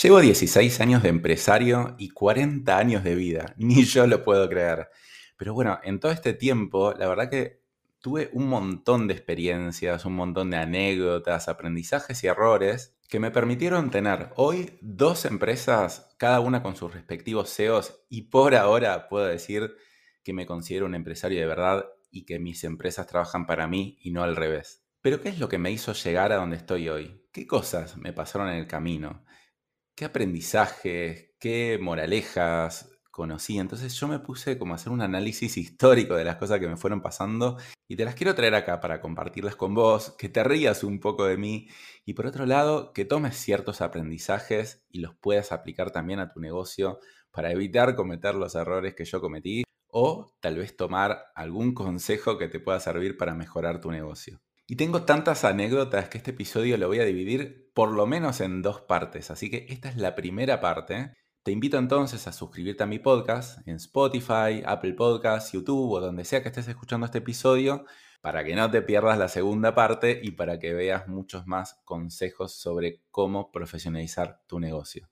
Llevo 16 años de empresario y 40 años de vida. Ni yo lo puedo creer. Pero bueno, en todo este tiempo, la verdad que tuve un montón de experiencias, un montón de anécdotas, aprendizajes y errores que me permitieron tener hoy dos empresas, cada una con sus respectivos CEOs, y por ahora puedo decir que me considero un empresario de verdad y que mis empresas trabajan para mí y no al revés. Pero ¿qué es lo que me hizo llegar a donde estoy hoy? ¿Qué cosas me pasaron en el camino? Qué aprendizajes, qué moralejas conocí. Entonces yo me puse como a hacer un análisis histórico de las cosas que me fueron pasando y te las quiero traer acá para compartirlas con vos, que te rías un poco de mí y por otro lado que tomes ciertos aprendizajes y los puedas aplicar también a tu negocio para evitar cometer los errores que yo cometí o tal vez tomar algún consejo que te pueda servir para mejorar tu negocio. Y tengo tantas anécdotas que este episodio lo voy a dividir por lo menos en dos partes, así que esta es la primera parte. Te invito entonces a suscribirte a mi podcast en Spotify, Apple Podcasts, YouTube o donde sea que estés escuchando este episodio para que no te pierdas la segunda parte y para que veas muchos más consejos sobre cómo profesionalizar tu negocio.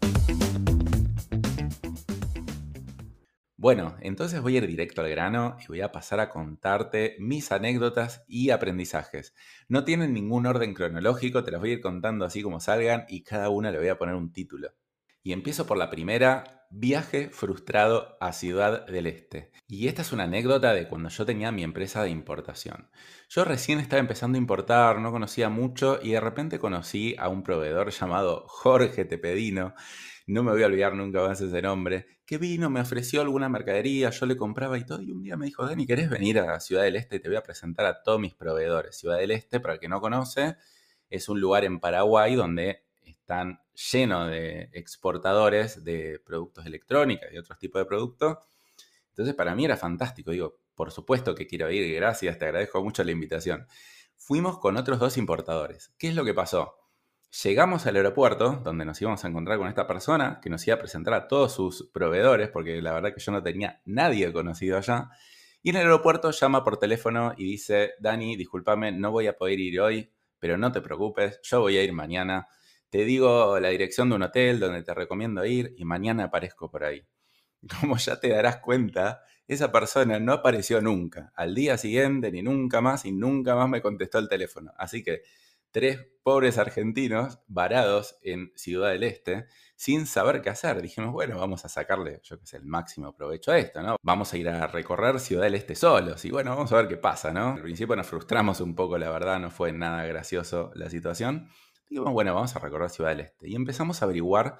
Bueno, entonces voy a ir directo al grano y voy a pasar a contarte mis anécdotas y aprendizajes. No tienen ningún orden cronológico, te las voy a ir contando así como salgan y cada una le voy a poner un título. Y empiezo por la primera, viaje frustrado a Ciudad del Este. Y esta es una anécdota de cuando yo tenía mi empresa de importación. Yo recién estaba empezando a importar, no conocía mucho y de repente conocí a un proveedor llamado Jorge Tepedino no me voy a olvidar nunca más ese nombre, que vino, me ofreció alguna mercadería, yo le compraba y todo, y un día me dijo, Dani, ¿querés venir a Ciudad del Este? Te voy a presentar a todos mis proveedores. Ciudad del Este, para el que no conoce, es un lugar en Paraguay donde están llenos de exportadores de productos electrónicos y otros tipos de productos. Entonces, para mí era fantástico. Digo, por supuesto que quiero ir, gracias, te agradezco mucho la invitación. Fuimos con otros dos importadores. ¿Qué es lo que pasó? Llegamos al aeropuerto, donde nos íbamos a encontrar con esta persona, que nos iba a presentar a todos sus proveedores, porque la verdad que yo no tenía nadie conocido allá. Y en el aeropuerto llama por teléfono y dice, Dani, discúlpame, no voy a poder ir hoy, pero no te preocupes, yo voy a ir mañana. Te digo la dirección de un hotel donde te recomiendo ir y mañana aparezco por ahí. Como ya te darás cuenta, esa persona no apareció nunca, al día siguiente, ni nunca más, y nunca más me contestó el teléfono. Así que tres pobres argentinos varados en Ciudad del Este sin saber qué hacer. Dijimos, bueno, vamos a sacarle, yo que sé, el máximo provecho a esto, ¿no? Vamos a ir a recorrer Ciudad del Este solos y bueno, vamos a ver qué pasa, ¿no? Al principio nos frustramos un poco, la verdad, no fue nada gracioso la situación. Dijimos, bueno, vamos a recorrer Ciudad del Este y empezamos a averiguar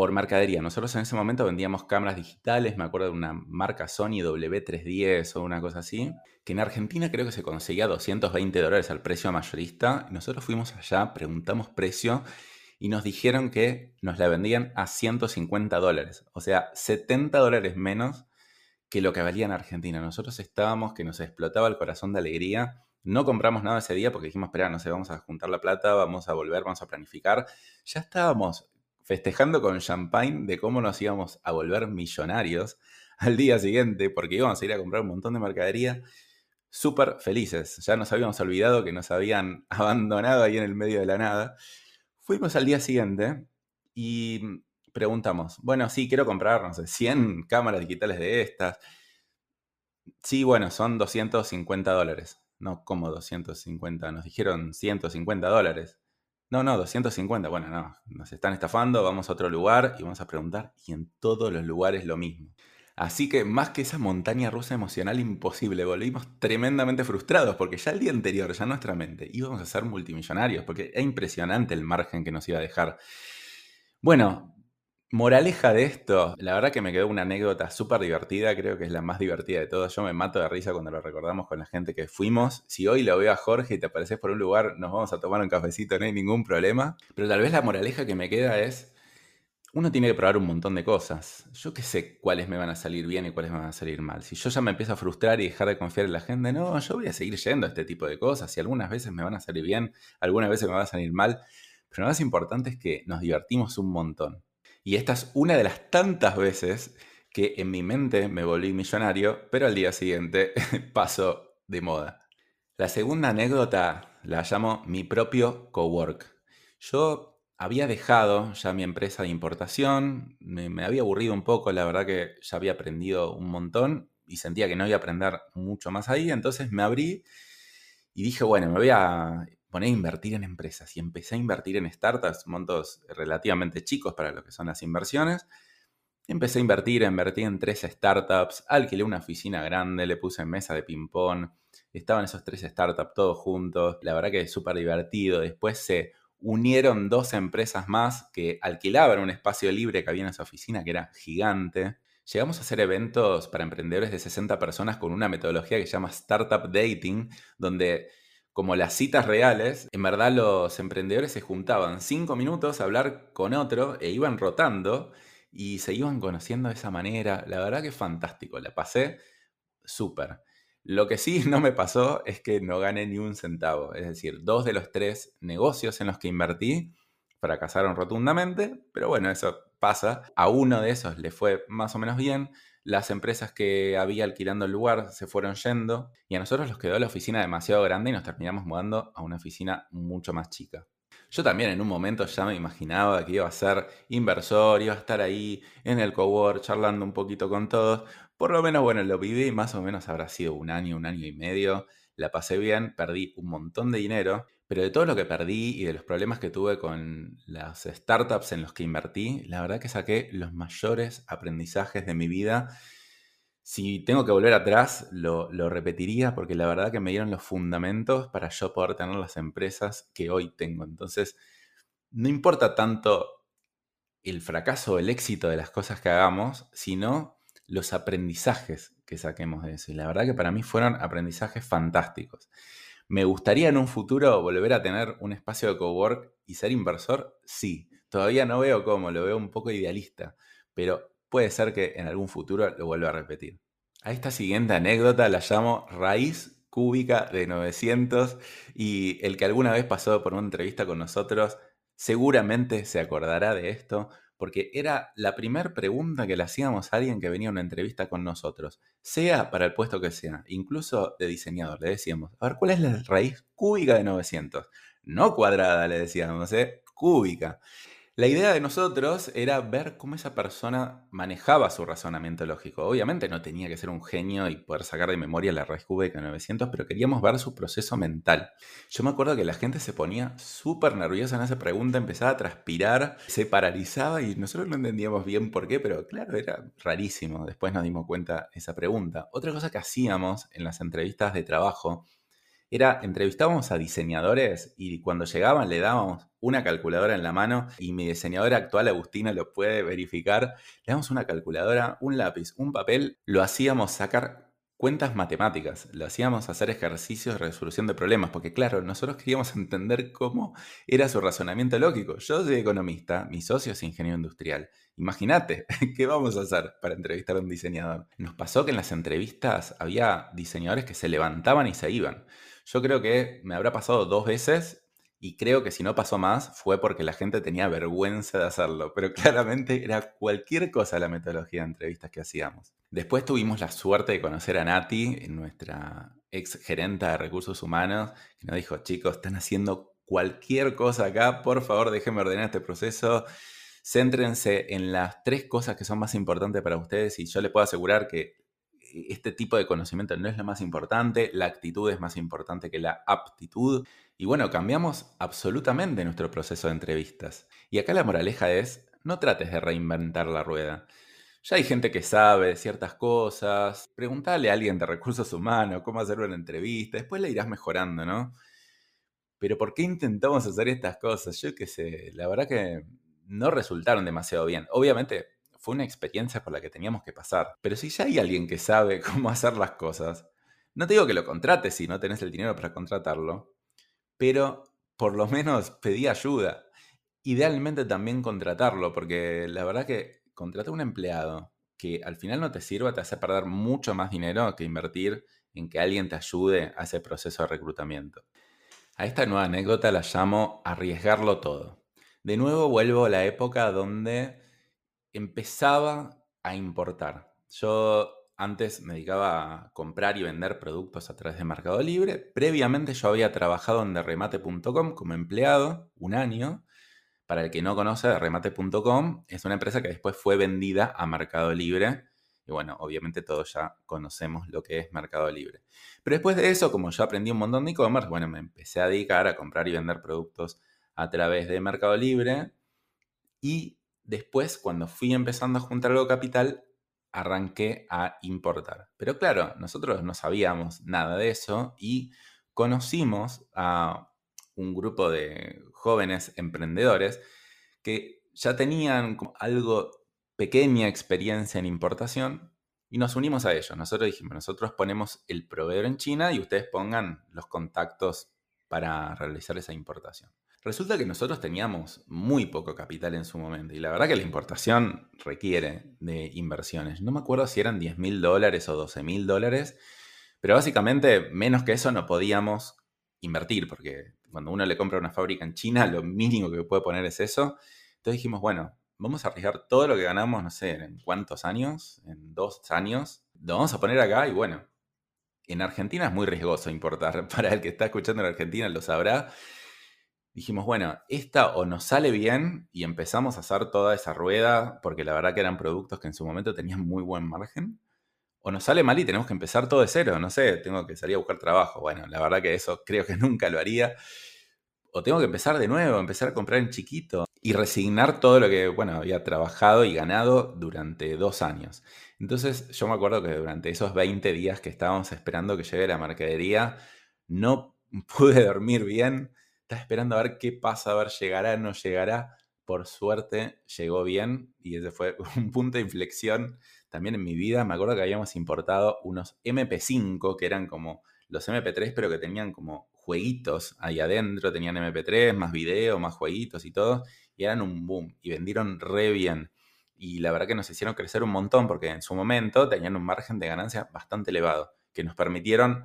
por mercadería. Nosotros en ese momento vendíamos cámaras digitales, me acuerdo de una marca Sony W310 o una cosa así, que en Argentina creo que se conseguía 220 dólares al precio mayorista. Nosotros fuimos allá, preguntamos precio y nos dijeron que nos la vendían a 150 dólares, o sea, 70 dólares menos que lo que valía en Argentina. Nosotros estábamos que nos explotaba el corazón de alegría. No compramos nada ese día porque dijimos, espera, no sé, vamos a juntar la plata, vamos a volver, vamos a planificar. Ya estábamos festejando con champagne de cómo nos íbamos a volver millonarios al día siguiente, porque íbamos a ir a comprar un montón de mercadería, súper felices. Ya nos habíamos olvidado que nos habían abandonado ahí en el medio de la nada. Fuimos al día siguiente y preguntamos, bueno, sí, quiero comprar, no sé, 100 cámaras digitales de estas. Sí, bueno, son 250 dólares. No, como 250, nos dijeron 150 dólares. No, no, 250. Bueno, no, nos están estafando, vamos a otro lugar y vamos a preguntar. Y en todos los lugares lo mismo. Así que más que esa montaña rusa emocional imposible, volvimos tremendamente frustrados porque ya el día anterior, ya nuestra mente, íbamos a ser multimillonarios porque es impresionante el margen que nos iba a dejar. Bueno, Moraleja de esto, la verdad que me quedó una anécdota súper divertida, creo que es la más divertida de todas. Yo me mato de risa cuando lo recordamos con la gente que fuimos. Si hoy lo veo a Jorge y te apareces por un lugar, nos vamos a tomar un cafecito, no hay ningún problema. Pero tal vez la moraleja que me queda es, uno tiene que probar un montón de cosas. Yo qué sé cuáles me van a salir bien y cuáles me van a salir mal. Si yo ya me empiezo a frustrar y dejar de confiar en la gente, no, yo voy a seguir yendo a este tipo de cosas. Y algunas veces me van a salir bien, algunas veces me van a salir mal. Pero lo más importante es que nos divertimos un montón. Y esta es una de las tantas veces que en mi mente me volví millonario, pero al día siguiente pasó de moda. La segunda anécdota la llamo mi propio cowork. Yo había dejado ya mi empresa de importación, me, había aburrido un poco, la verdad que ya había aprendido un montón y sentía que no iba a aprender mucho más ahí, entonces me abrí y dije, bueno, me voy a poner a invertir en empresas y empecé a invertir en startups, montos relativamente chicos para lo que son las inversiones. Empecé a invertir, invertí en tres startups, alquilé una oficina grande, le puse mesa de ping-pong, estaban esos tres startups todos juntos, la verdad que es súper divertido. Después se unieron dos empresas más que alquilaban un espacio libre que había en esa oficina que era gigante. Llegamos a hacer eventos para emprendedores de 60 personas con una metodología que se llama Startup Dating, donde como las citas reales, en verdad los emprendedores se juntaban cinco minutos a hablar con otro e iban rotando y se iban conociendo de esa manera. La verdad que es fantástico, la pasé súper. Lo que sí no me pasó es que no gané ni un centavo. Es decir, dos de los tres negocios en los que invertí fracasaron rotundamente, pero bueno, eso pasa. A uno de esos le fue más o menos bien. Las empresas que había alquilando el lugar se fueron yendo y a nosotros nos quedó la oficina demasiado grande y nos terminamos mudando a una oficina mucho más chica. Yo también en un momento ya me imaginaba que iba a ser inversor, iba a estar ahí en el cowork charlando un poquito con todos, por lo menos, bueno, lo viví, más o menos habrá sido un año, un año y medio. La pasé bien, perdí un montón de dinero, pero de todo lo que perdí y de los problemas que tuve con las startups en los que invertí, la verdad que saqué los mayores aprendizajes de mi vida. Si tengo que volver atrás, lo, lo, repetiría porque la verdad que me dieron los fundamentos para yo poder tener las empresas que hoy tengo. Entonces, no importa tanto el fracaso o el éxito de las cosas que hagamos, sino los aprendizajes que saquemos de eso. Y la verdad que para mí fueron aprendizajes fantásticos. ¿Me gustaría en un futuro volver a tener un espacio de cowork y ser inversor? Sí. Todavía no veo cómo, lo veo un poco idealista, pero puede ser que en algún futuro lo vuelva a repetir. A esta siguiente anécdota la llamo raíz cúbica de 900 y el que alguna vez pasó por una entrevista con nosotros seguramente se acordará de esto porque era la primera pregunta que le hacíamos a alguien que venía a una entrevista con nosotros, sea para el puesto que sea, incluso de diseñador. Le decíamos, a ver, ¿cuál es la raíz cúbica de 900? No cuadrada, le decíamos, ¿eh? cúbica. La idea de nosotros era ver cómo esa persona manejaba su razonamiento lógico. Obviamente no tenía que ser un genio y poder sacar de memoria la raíz cúbica 900, pero queríamos ver su proceso mental. Yo me acuerdo que la gente se ponía súper nerviosa en esa pregunta, empezaba a transpirar, se paralizaba y nosotros no entendíamos bien por qué, pero claro, era rarísimo. Después nos dimos cuenta esa pregunta. Otra cosa que hacíamos en las entrevistas de trabajo era entrevistábamos a diseñadores y cuando llegaban le dábamos una calculadora en la mano y mi diseñadora actual, Agustina, lo puede verificar. Le damos una calculadora, un lápiz, un papel, lo hacíamos sacar cuentas matemáticas, lo hacíamos hacer ejercicios de resolución de problemas, porque claro, nosotros queríamos entender cómo era su razonamiento lógico. Yo soy economista, mi socio es ingeniero industrial. Imagínate, ¿qué vamos a hacer para entrevistar a un diseñador? Nos pasó que en las entrevistas había diseñadores que se levantaban y se iban. Yo creo que me habrá pasado dos veces y creo que si no pasó más fue porque la gente tenía vergüenza de hacerlo, pero claramente era cualquier cosa la metodología de entrevistas que hacíamos. Después tuvimos la suerte de conocer a Nati, nuestra ex gerenta de recursos humanos, que nos dijo, chicos, están haciendo cualquier cosa acá, por favor déjenme ordenar este proceso, céntrense en las tres cosas que son más importantes para ustedes y yo les puedo asegurar que este tipo de conocimiento no es lo más importante, la actitud es más importante que la aptitud. Y bueno, cambiamos absolutamente nuestro proceso de entrevistas. Y acá la moraleja es, no trates de reinventar la rueda. Ya hay gente que sabe ciertas cosas, pregúntale a alguien de recursos humanos cómo hacer una entrevista, después la irás mejorando, ¿no? Pero ¿por qué intentamos hacer estas cosas? Yo qué sé, la verdad que no resultaron demasiado bien. Obviamente fue una experiencia por la que teníamos que pasar. Pero si ya hay alguien que sabe cómo hacer las cosas, no te digo que lo contrates si no tenés el dinero para contratarlo, pero por lo menos pedí ayuda. idealmente también contratarlo, porque la verdad que contratar un empleado que al final no te sirva te hace perder mucho más dinero que invertir en que alguien te ayude a ese proceso de reclutamiento. A esta nueva anécdota la llamo arriesgarlo todo. De nuevo vuelvo a la época donde empezaba a importar. Yo antes me dedicaba a comprar y vender productos a través de Mercado Libre. Previamente yo había trabajado en derremate.com como empleado un año. Para el que no conoce, derremate.com es una empresa que después fue vendida a Mercado Libre. Y bueno, obviamente todos ya conocemos lo que es Mercado Libre. Pero después de eso, como yo aprendí un montón de e-commerce, bueno, me empecé a dedicar a comprar y vender productos a través de Mercado Libre. Y después, cuando fui empezando a juntar algo capital, arranqué a importar. Pero claro, nosotros no sabíamos nada de eso y conocimos a un grupo de jóvenes emprendedores que ya tenían algo pequeña experiencia en importación y nos unimos a ellos. Nosotros dijimos, nosotros ponemos el proveedor en China y ustedes pongan los contactos para realizar esa importación. Resulta que nosotros teníamos muy poco capital en su momento y la verdad que la importación requiere de inversiones. No me acuerdo si eran 10 mil dólares o 12 mil dólares, pero básicamente menos que eso no podíamos invertir porque cuando uno le compra una fábrica en China lo mínimo que puede poner es eso. Entonces dijimos, bueno, vamos a arriesgar todo lo que ganamos, no sé, en cuántos años, en dos años, lo vamos a poner acá y bueno, en Argentina es muy riesgoso importar. Para el que está escuchando en Argentina lo sabrá dijimos, bueno, esta o nos sale bien y empezamos a hacer toda esa rueda, porque la verdad que eran productos que en su momento tenían muy buen margen, o nos sale mal y tenemos que empezar todo de cero, no sé, tengo que salir a buscar trabajo. Bueno, la verdad que eso creo que nunca lo haría. O tengo que empezar de nuevo, empezar a comprar en chiquito y resignar todo lo que, bueno, había trabajado y ganado durante dos años. Entonces yo me acuerdo que durante esos 20 días que estábamos esperando que llegue la mercadería, no pude dormir bien, estaba esperando a ver qué pasa, a ver, llegará, no llegará. Por suerte llegó bien y ese fue un punto de inflexión también en mi vida. Me acuerdo que habíamos importado unos MP5 que eran como los MP3, pero que tenían como jueguitos ahí adentro. Tenían MP3, más video, más jueguitos y todo. Y eran un boom y vendieron re bien. Y la verdad que nos hicieron crecer un montón porque en su momento tenían un margen de ganancia bastante elevado que nos permitieron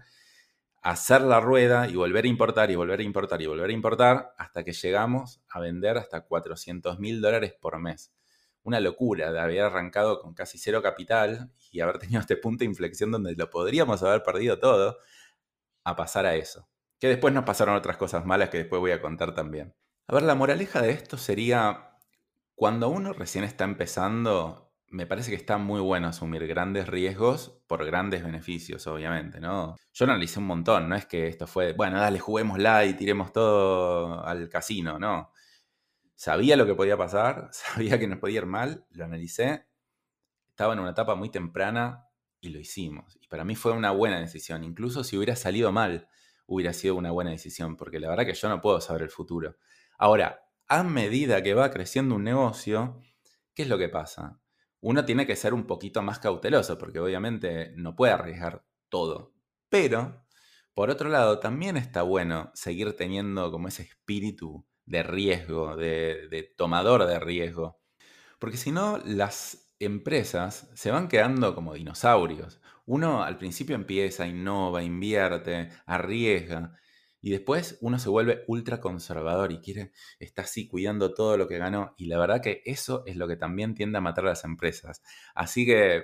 hacer la rueda y volver a importar y volver a importar y volver a importar hasta que llegamos a vender hasta 400 mil dólares por mes. Una locura de haber arrancado con casi cero capital y haber tenido este punto de inflexión donde lo podríamos haber perdido todo a pasar a eso. Que después nos pasaron otras cosas malas que después voy a contar también. A ver, la moraleja de esto sería, cuando uno recién está empezando, me parece que está muy bueno asumir grandes riesgos por grandes beneficios, obviamente, ¿no? Yo analicé un montón, no es que esto fue, bueno, dale, juguémosla y tiremos todo al casino, no. Sabía lo que podía pasar, sabía que nos podía ir mal, lo analicé, estaba en una etapa muy temprana y lo hicimos. Y para mí fue una buena decisión, incluso si hubiera salido mal, hubiera sido una buena decisión, porque la verdad que yo no puedo saber el futuro. Ahora, a medida que va creciendo un negocio, ¿qué es lo que pasa? Uno tiene que ser un poquito más cauteloso, porque obviamente no puede arriesgar todo. Pero, por otro lado, también está bueno seguir teniendo como ese espíritu de riesgo, de, tomador de riesgo. Porque si no, las empresas se van quedando como dinosaurios. Uno al principio empieza, innova, invierte, arriesga, y después uno se vuelve ultra conservador y quiere, está así cuidando todo lo que ganó. Y la verdad que eso es lo que también tiende a matar a las empresas. Así que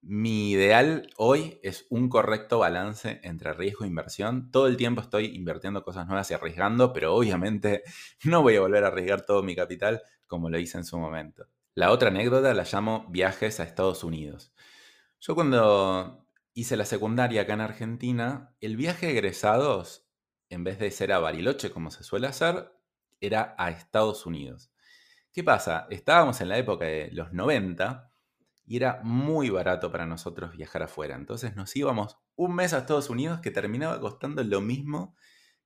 mi ideal hoy es un correcto balance entre riesgo e inversión. Todo el tiempo estoy invirtiendo cosas nuevas y arriesgando, pero obviamente no voy a volver a arriesgar todo mi capital como lo hice en su momento. La otra anécdota la llamo viajes a Estados Unidos. Yo cuando hice la secundaria acá en Argentina, el viaje de egresados en vez de ser a Bariloche como se suele hacer, era a Estados Unidos. ¿Qué pasa? Estábamos en la época de los 90 y era muy barato para nosotros viajar afuera. Entonces nos íbamos un mes a Estados Unidos que terminaba costando lo mismo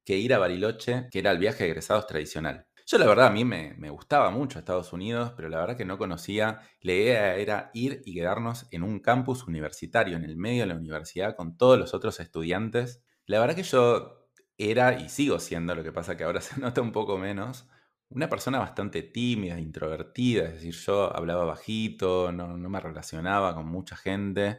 que ir a Bariloche, que era el viaje de egresados tradicional. Yo la verdad a mí me, me, gustaba mucho Estados Unidos, pero la verdad que no conocía. La idea era ir y quedarnos en un campus universitario, en el medio de la universidad, con todos los otros estudiantes. La verdad que yo era y sigo siendo, lo que pasa que ahora se nota un poco menos, una persona bastante tímida, introvertida, es decir, yo hablaba bajito, no, me relacionaba con mucha gente.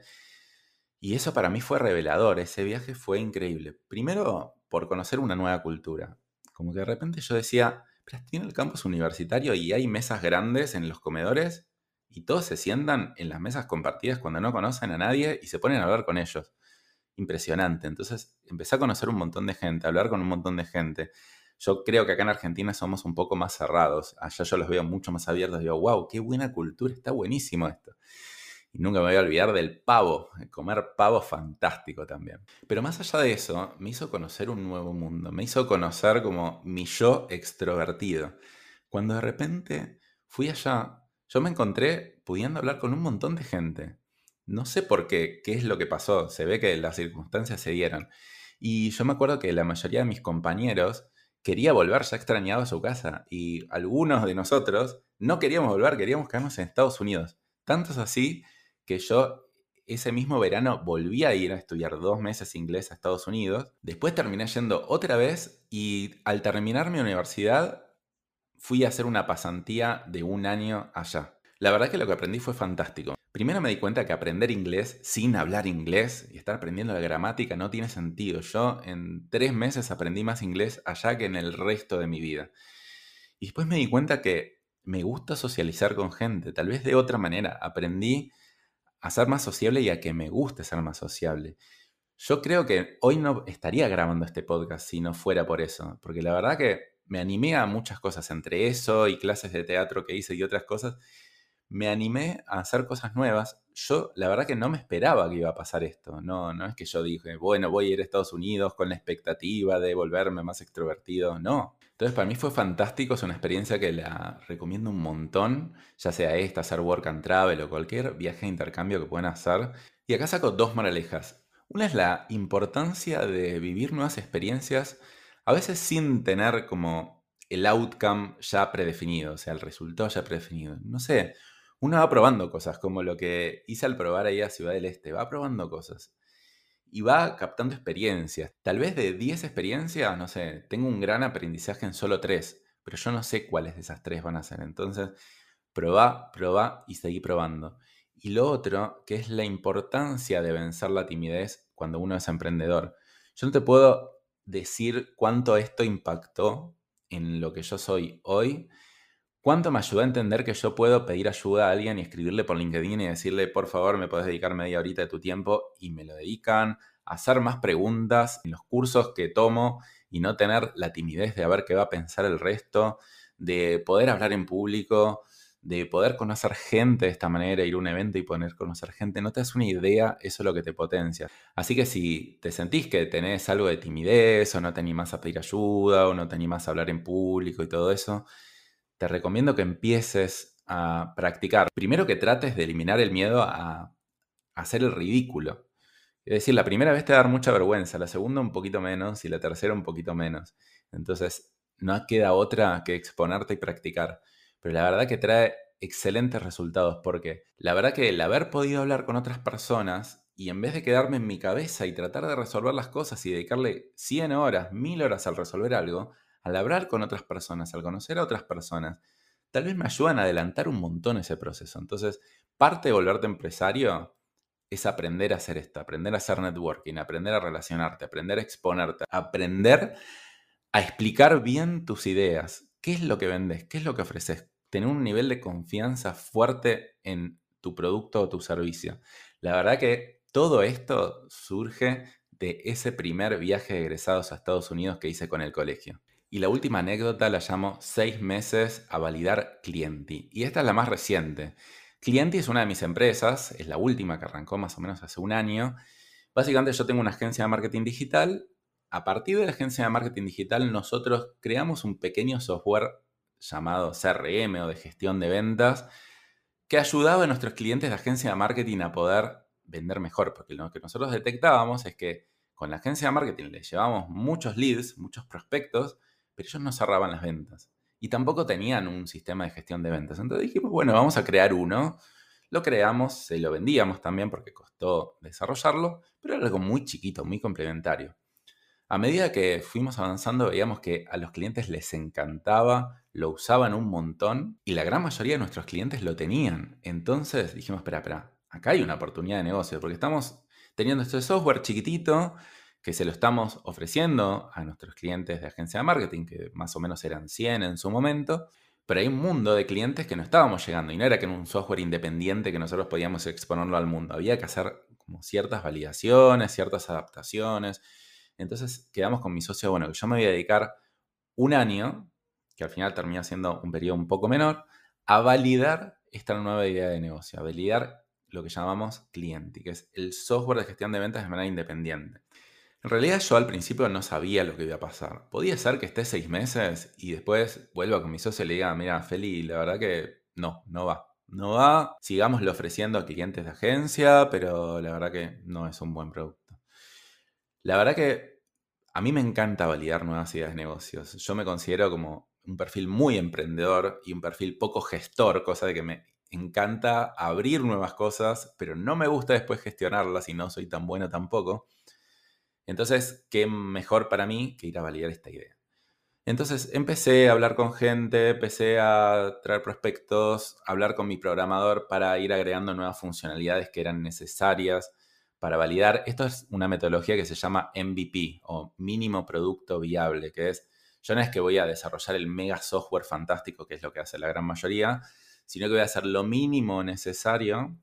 Y eso para mí fue revelador, ese viaje fue increíble. Primero, por conocer una nueva cultura. Como que de repente yo decía, pero estoy el campus universitario y hay mesas grandes en los comedores y todos se sientan en las mesas compartidas cuando no conocen a nadie y se ponen a hablar con ellos. Impresionante. Entonces empecé a conocer un montón de gente, a hablar con un montón de gente. Yo creo que acá en Argentina somos un poco más cerrados. Allá yo los veo mucho más abiertos. Digo, wow, qué buena cultura, está buenísimo esto. Y nunca me voy a olvidar del pavo, comer pavo fantástico también. Pero más allá de eso, me hizo conocer un nuevo mundo, me hizo conocer como mi yo extrovertido. Cuando de repente fui allá, yo me encontré pudiendo hablar con un montón de gente. No sé por qué, qué es lo que pasó, se ve que las circunstancias se dieron. Y yo me acuerdo que la mayoría de mis compañeros quería volver, ya extrañaba su casa. Y algunos de nosotros no queríamos volver, queríamos quedarnos en Estados Unidos. Tantos así que yo ese mismo verano volví a ir a estudiar dos meses inglés a Estados Unidos. Después terminé yendo otra vez y al terminar mi universidad fui a hacer una pasantía de un año allá. La verdad que lo que aprendí fue fantástico. Primero me di cuenta que aprender inglés sin hablar inglés y estar aprendiendo la gramática no tiene sentido. Yo en tres meses aprendí más inglés allá que en el resto de mi vida. Y después me di cuenta que me gusta socializar con gente, tal vez de otra manera. Aprendí a ser más sociable y a que me guste ser más sociable. Yo creo que hoy no estaría grabando este podcast si no fuera por eso, porque la verdad que me animé a muchas cosas, entre eso y clases de teatro que hice y otras cosas, me animé a hacer cosas nuevas. Yo la verdad que no me esperaba que iba a pasar esto, no, no es que yo dije, bueno, voy a ir a Estados Unidos con la expectativa de volverme más extrovertido, no, entonces, para mí fue fantástico, es una experiencia que la recomiendo un montón, ya sea esta, hacer work and travel o cualquier viaje de intercambio que puedan hacer. Y acá saco dos moralejas. Una es la importancia de vivir nuevas experiencias, a veces sin tener como el outcome ya predefinido, o sea, el resultado ya predefinido. No sé, uno va probando cosas, como lo que hice al probar ahí a Ciudad del Este, va probando cosas y va captando experiencias. Tal vez de 10 experiencias, no sé, tengo un gran aprendizaje en solo 3, pero yo no sé cuáles de esas 3 van a ser. Entonces, probá, probá y seguí probando. Y lo otro, que es la importancia de vencer la timidez cuando uno es emprendedor. Yo no te puedo decir cuánto esto impactó en lo que yo soy hoy, cuánto me ayudó a entender que yo puedo pedir ayuda a alguien y escribirle por LinkedIn y decirle, por favor, me podés dedicar media horita de tu tiempo y me lo dedican, hacer más preguntas en los cursos que tomo y no tener la timidez de ver qué va a pensar el resto, de poder hablar en público, de poder conocer gente de esta manera, ir a un evento y poder conocer gente, no te das una idea, eso es lo que te potencia. Así que si te sentís que tenés algo de timidez o no te animás a pedir ayuda o no te animás a hablar en público y todo eso, te recomiendo que empieces a practicar. Primero que trates de eliminar el miedo a, hacer el ridículo. Es decir, la primera vez te va a dar mucha vergüenza, la segunda un poquito menos y la tercera un poquito menos. Entonces, no queda otra que exponerte y practicar. Pero la verdad que trae excelentes resultados porque la verdad que el haber podido hablar con otras personas y en vez de quedarme en mi cabeza y tratar de resolver las cosas y dedicarle 100 horas, 1000 horas al resolver algo, al hablar con otras personas, al conocer a otras personas, tal vez me ayudan a adelantar un montón ese proceso. Entonces, parte de volverte empresario es aprender a hacer esto, aprender a hacer networking, aprender a relacionarte, aprender a exponerte, aprender a explicar bien tus ideas. ¿Qué es lo que vendes? ¿Qué es lo que ofreces? Tener un nivel de confianza fuerte en tu producto o tu servicio. La verdad que todo esto surge de ese primer viaje de egresados a Estados Unidos que hice con el colegio. Y la última anécdota la llamo seis meses a validar Clienti. Y esta es la más reciente. Clienti es una de mis empresas, es la última que arrancó más o menos hace un año. Básicamente yo tengo una agencia de marketing digital. A partir de la agencia de marketing digital nosotros creamos un pequeño software llamado CRM o de gestión de ventas que ayudaba a nuestros clientes de agencia de marketing a poder vender mejor, porque lo que nosotros detectábamos es que con la agencia de marketing les llevamos muchos leads, muchos prospectos, pero ellos no cerraban las ventas. Y tampoco tenían un sistema de gestión de ventas. Entonces dijimos, bueno, vamos a crear uno. Lo creamos, se lo vendíamos también porque costó desarrollarlo, pero era algo muy chiquito, muy complementario. A medida que fuimos avanzando, veíamos que a los clientes les encantaba lo usaban un montón y la gran mayoría de nuestros clientes lo tenían. Entonces dijimos, espera, espera, acá hay una oportunidad de negocio porque estamos teniendo este software chiquitito que se lo estamos ofreciendo a nuestros clientes de agencia de marketing, que más o menos eran 100 en su momento, pero hay un mundo de clientes que no estábamos llegando y no era que en un software independiente que nosotros podíamos exponerlo al mundo, había que hacer como ciertas validaciones, ciertas adaptaciones. Entonces quedamos con mi socio, bueno, yo me voy a dedicar un año, que al final termina siendo un periodo un poco menor, a validar esta nueva idea de negocio, a validar lo que llamamos cliente, que es el software de gestión de ventas de manera independiente. En realidad yo al principio no sabía lo que iba a pasar. Podía ser que esté seis meses y después vuelva con mi socio y le diga, mira, Feli, la verdad que no, no va. No va, sigámoslo ofreciendo a clientes de agencia, pero la verdad que no es un buen producto. La verdad que a mí me encanta validar nuevas ideas de negocios. Yo me considero como un perfil muy emprendedor y un perfil poco gestor, cosa de que me encanta abrir nuevas cosas, pero no me gusta después gestionarlas y no soy tan bueno tampoco. Entonces, ¿qué mejor para mí que ir a validar esta idea? Entonces empecé a hablar con gente, empecé a traer prospectos, a hablar con mi programador para ir agregando nuevas funcionalidades que eran necesarias para validar. Esto es una metodología que se llama MVP o mínimo producto viable, que es, yo no es que voy a desarrollar el mega software fantástico, que es lo que hace la gran mayoría, sino que voy a hacer lo mínimo necesario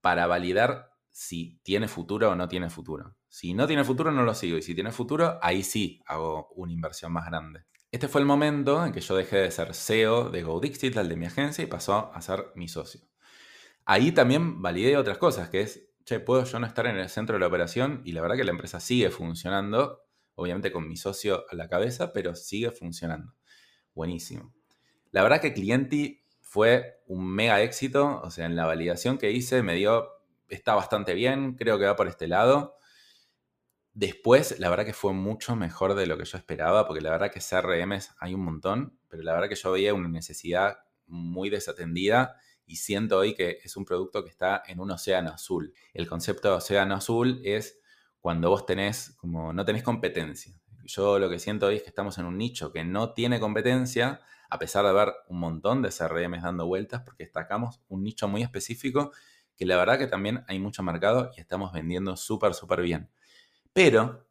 para validar si tiene futuro o no tiene futuro. Si no tiene futuro, no lo sigo. Y si tiene futuro, ahí sí hago una inversión más grande. Este fue el momento en que yo dejé de ser CEO de Go Digital, de mi agencia, y pasó a ser mi socio. Ahí también validé otras cosas, que es, che, puedo yo no estar en el centro de la operación y la verdad que la empresa sigue funcionando, obviamente con mi socio a la cabeza, pero sigue funcionando. Buenísimo. La verdad que Clienti fue un mega éxito, o sea, en la validación que hice me dio, está bastante bien, creo que va por este lado. Después, la verdad que fue mucho mejor de lo que yo esperaba, porque la verdad que CRMs hay un montón, pero la verdad que yo veía una necesidad muy desatendida y siento hoy que es un producto que está en un océano azul. El concepto de océano azul es cuando vos tenés, como no tenés competencia. Yo lo que siento hoy es que estamos en un nicho que no tiene competencia, a pesar de haber un montón de CRMs dando vueltas, porque destacamos un nicho muy específico que la verdad que también hay mucho mercado y estamos vendiendo súper, súper bien. Pero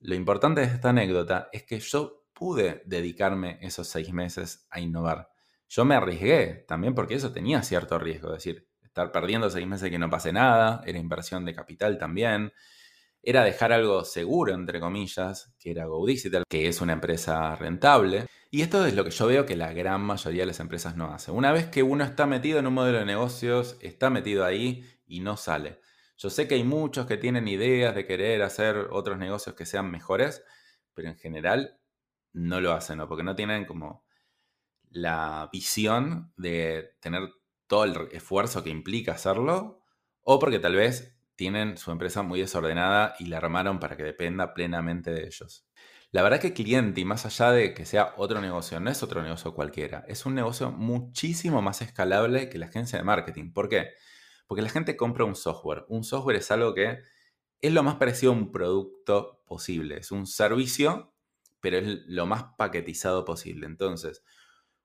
lo importante de esta anécdota es que yo pude dedicarme esos seis meses a innovar. Yo me arriesgué también porque eso tenía cierto riesgo, es decir, estar perdiendo seis meses que no pase nada, era inversión de capital también, era dejar algo seguro, entre comillas, que era Go Digital, que es una empresa rentable. Y esto es lo que yo veo que la gran mayoría de las empresas no hace. Una vez que uno está metido en un modelo de negocios, está metido ahí y no sale. Yo sé que hay muchos que tienen ideas de querer hacer otros negocios que sean mejores, pero en general no lo hacen, ¿no? porque no tienen como la visión de tener todo el esfuerzo que implica hacerlo, o porque tal vez tienen su empresa muy desordenada y la armaron para que dependa plenamente de ellos. La verdad que cliente, más allá de que sea otro negocio, no es otro negocio cualquiera, es un negocio muchísimo más escalable que la agencia de marketing. ¿Por qué? Porque la gente compra un software. Un software es algo que es lo más parecido a un producto posible. Es un servicio, pero es lo más paquetizado posible. Entonces,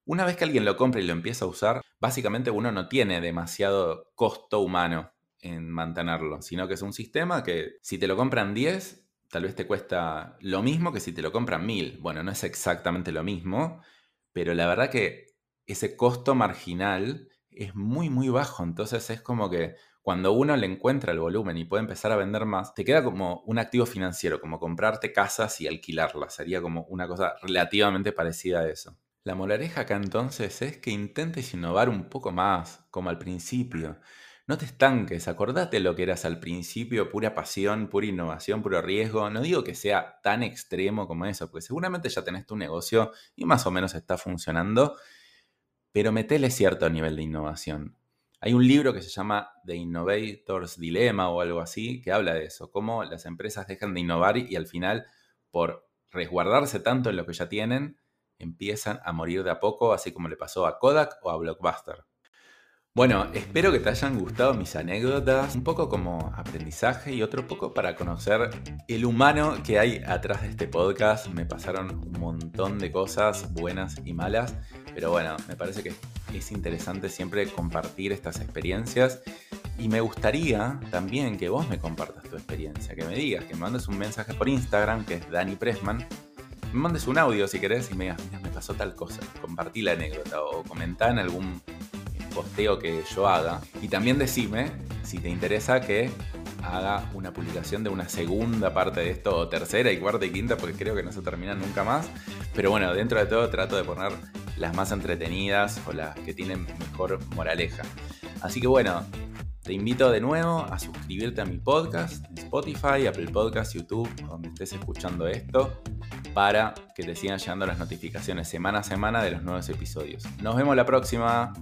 una vez que alguien lo compra y lo empieza a usar, básicamente uno no tiene demasiado costo humano en mantenerlo, sino que es un sistema que si te lo compran 10, tal vez te cuesta lo mismo que si te lo compran 1000. Bueno, no es exactamente lo mismo, pero la verdad que ese costo marginal es muy, muy bajo. Entonces es como que cuando uno le encuentra el volumen y puede empezar a vender más, te queda como un activo financiero, como comprarte casas y alquilarlas. Sería como una cosa relativamente parecida a eso. La moraleja acá entonces es que intentes innovar un poco más, como al principio. No te estanques, acordate lo que eras al principio, pura pasión, pura innovación, puro riesgo. No digo que sea tan extremo como eso, porque seguramente ya tenés tu negocio y más o menos está funcionando pero metele cierto nivel de innovación. Hay un libro que se llama The Innovator's Dilemma o algo así, que habla de eso, cómo las empresas dejan de innovar y al final, por resguardarse tanto en lo que ya tienen, empiezan a morir de a poco, así como le pasó a Kodak o a Blockbuster. Bueno, espero que te hayan gustado mis anécdotas, un poco como aprendizaje y otro poco para conocer el humano que hay atrás de este podcast. Me pasaron un montón de cosas buenas y malas, pero bueno, me parece que es interesante siempre compartir estas experiencias y me gustaría también que vos me compartas tu experiencia, que me digas, que me mandes un mensaje por Instagram, que es Dani Pressman, me mandes un audio si querés y me digas, mira, me pasó tal cosa, compartí la anécdota o comentá en algún posteo que yo haga. Y también decime si te interesa que haga una publicación de una segunda parte de esto, o tercera y cuarta y quinta, porque creo que no se terminan nunca más. Pero bueno, dentro de todo trato de poner las más entretenidas o las que tienen mejor moraleja. Así que bueno, te invito de nuevo a suscribirte a mi podcast Spotify, Apple Podcast, YouTube, donde estés escuchando esto, para que te sigan llegando las notificaciones semana a semana de los nuevos episodios. Nos vemos la próxima.